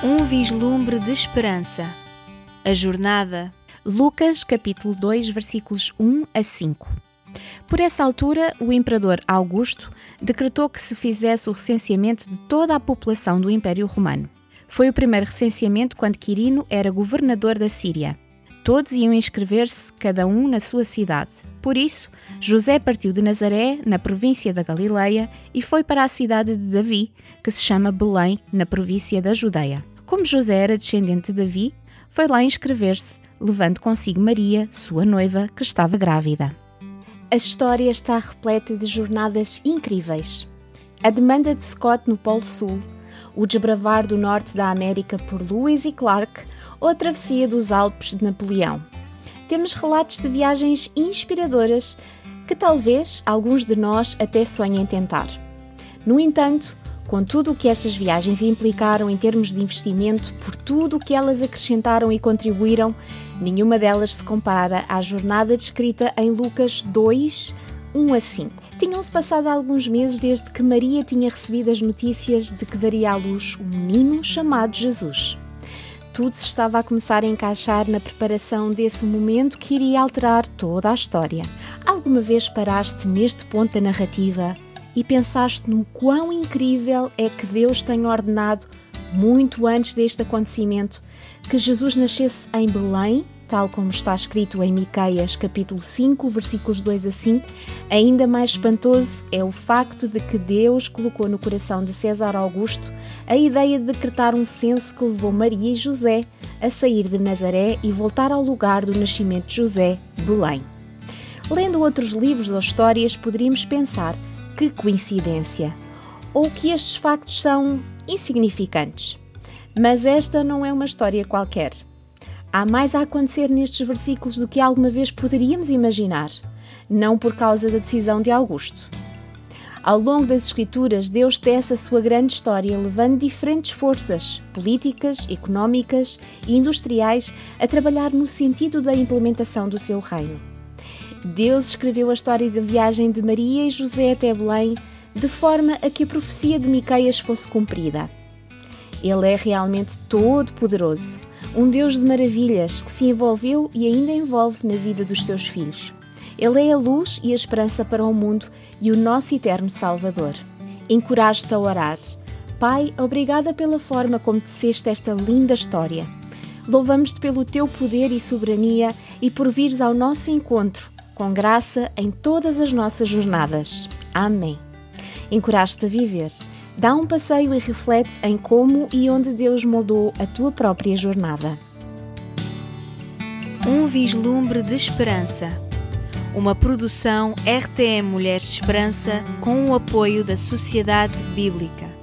Um vislumbre de esperança. A jornada. Lucas capítulo 2, versículos 1 a 5. Por essa altura, o imperador Augusto decretou que se fizesse o recenseamento de toda a população do Império Romano. Foi o primeiro recenseamento quando Quirino era governador da Síria. Todos iam inscrever-se, cada um na sua cidade. Por isso, José partiu de Nazaré, na província da Galileia, e foi para a cidade de Davi, que se chama Belém, na província da Judeia. Como José era descendente de Davi, foi lá inscrever-se, levando consigo Maria, sua noiva, que estava grávida. A história está repleta de jornadas incríveis. A demanda de Scott no Polo Sul, o desbravar do norte da América por Lewis e Clark ou a travessia dos Alpes de Napoleão. Temos relatos de viagens inspiradoras que talvez alguns de nós até sonhem tentar. No entanto, com tudo o que estas viagens implicaram em termos de investimento, por tudo o que elas acrescentaram e contribuíram, nenhuma delas se compara à jornada descrita em Lucas 2, 1 a 5. Tinham-se passado alguns meses desde que Maria tinha recebido as notícias de que daria à luz um menino chamado Jesus tudo se estava a começar a encaixar na preparação desse momento que iria alterar toda a história. Alguma vez paraste neste ponto da narrativa e pensaste no quão incrível é que Deus tenha ordenado, muito antes deste acontecimento, que Jesus nascesse em Belém tal como está escrito em Miqueias capítulo 5, versículos 2 a 5, ainda mais espantoso é o facto de que Deus colocou no coração de César Augusto a ideia de decretar um censo que levou Maria e José a sair de Nazaré e voltar ao lugar do nascimento de José, Belém. Lendo outros livros ou histórias, poderíamos pensar que coincidência, ou que estes factos são insignificantes. Mas esta não é uma história qualquer. Há mais a acontecer nestes versículos do que alguma vez poderíamos imaginar, não por causa da decisão de Augusto. Ao longo das Escrituras, Deus tece a sua grande história, levando diferentes forças políticas, económicas e industriais a trabalhar no sentido da implementação do seu reino. Deus escreveu a história da viagem de Maria e José até Belém de forma a que a profecia de Miqueias fosse cumprida. Ele é realmente todo-poderoso um Deus de maravilhas que se envolveu e ainda envolve na vida dos seus filhos. Ele é a luz e a esperança para o mundo e o nosso eterno Salvador. Encorajo-te a orar. Pai, obrigada pela forma como teceste esta linda história. Louvamos-te pelo teu poder e soberania e por vires ao nosso encontro, com graça em todas as nossas jornadas. Amém. Encorajo-te a viver Dá um passeio e reflete em como e onde Deus moldou a tua própria jornada. Um vislumbre de esperança. Uma produção RTM Mulheres de Esperança com o apoio da Sociedade Bíblica.